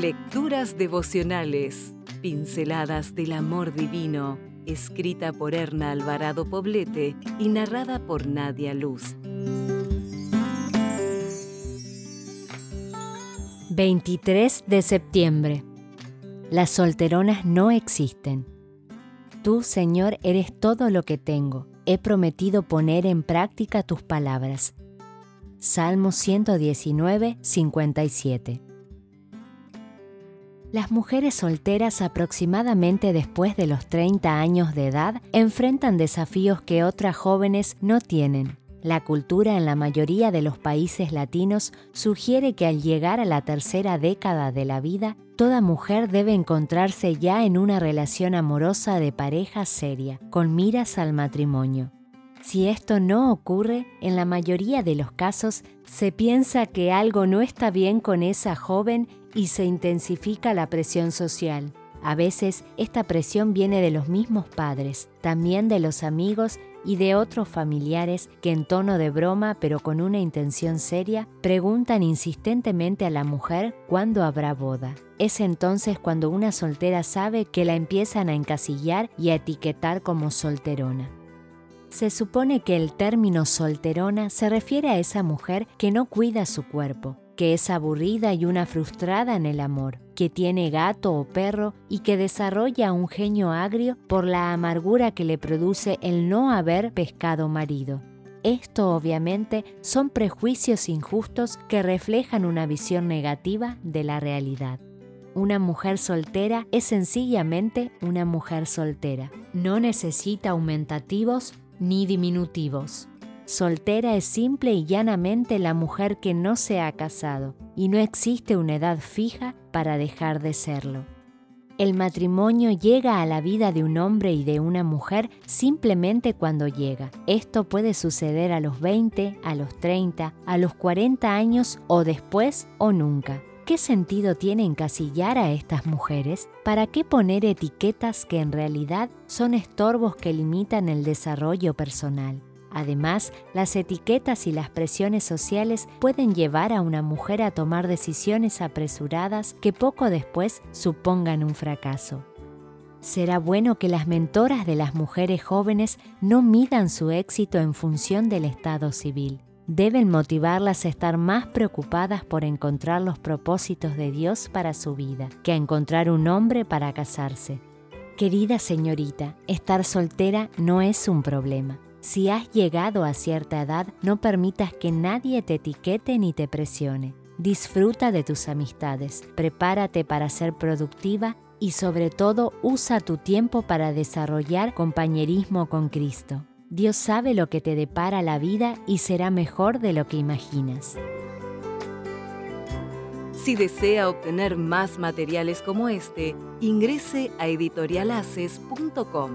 Lecturas devocionales, pinceladas del amor divino, escrita por Erna Alvarado Poblete y narrada por Nadia Luz. 23 de septiembre. Las solteronas no existen. Tú, Señor, eres todo lo que tengo. He prometido poner en práctica tus palabras. Salmo 119, 57. Las mujeres solteras aproximadamente después de los 30 años de edad enfrentan desafíos que otras jóvenes no tienen. La cultura en la mayoría de los países latinos sugiere que al llegar a la tercera década de la vida, toda mujer debe encontrarse ya en una relación amorosa de pareja seria, con miras al matrimonio. Si esto no ocurre, en la mayoría de los casos se piensa que algo no está bien con esa joven y se intensifica la presión social. A veces esta presión viene de los mismos padres, también de los amigos y de otros familiares que en tono de broma pero con una intención seria preguntan insistentemente a la mujer cuándo habrá boda. Es entonces cuando una soltera sabe que la empiezan a encasillar y a etiquetar como solterona. Se supone que el término solterona se refiere a esa mujer que no cuida su cuerpo, que es aburrida y una frustrada en el amor, que tiene gato o perro y que desarrolla un genio agrio por la amargura que le produce el no haber pescado marido. Esto obviamente son prejuicios injustos que reflejan una visión negativa de la realidad. Una mujer soltera es sencillamente una mujer soltera. No necesita aumentativos ni diminutivos. Soltera es simple y llanamente la mujer que no se ha casado, y no existe una edad fija para dejar de serlo. El matrimonio llega a la vida de un hombre y de una mujer simplemente cuando llega. Esto puede suceder a los 20, a los 30, a los 40 años o después o nunca. ¿Qué sentido tiene encasillar a estas mujeres? ¿Para qué poner etiquetas que en realidad son estorbos que limitan el desarrollo personal? Además, las etiquetas y las presiones sociales pueden llevar a una mujer a tomar decisiones apresuradas que poco después supongan un fracaso. Será bueno que las mentoras de las mujeres jóvenes no midan su éxito en función del estado civil deben motivarlas a estar más preocupadas por encontrar los propósitos de Dios para su vida que a encontrar un hombre para casarse. Querida señorita, estar soltera no es un problema. Si has llegado a cierta edad, no permitas que nadie te etiquete ni te presione. Disfruta de tus amistades, prepárate para ser productiva y sobre todo usa tu tiempo para desarrollar compañerismo con Cristo. Dios sabe lo que te depara la vida y será mejor de lo que imaginas. Si desea obtener más materiales como este, ingrese a editorialaces.com.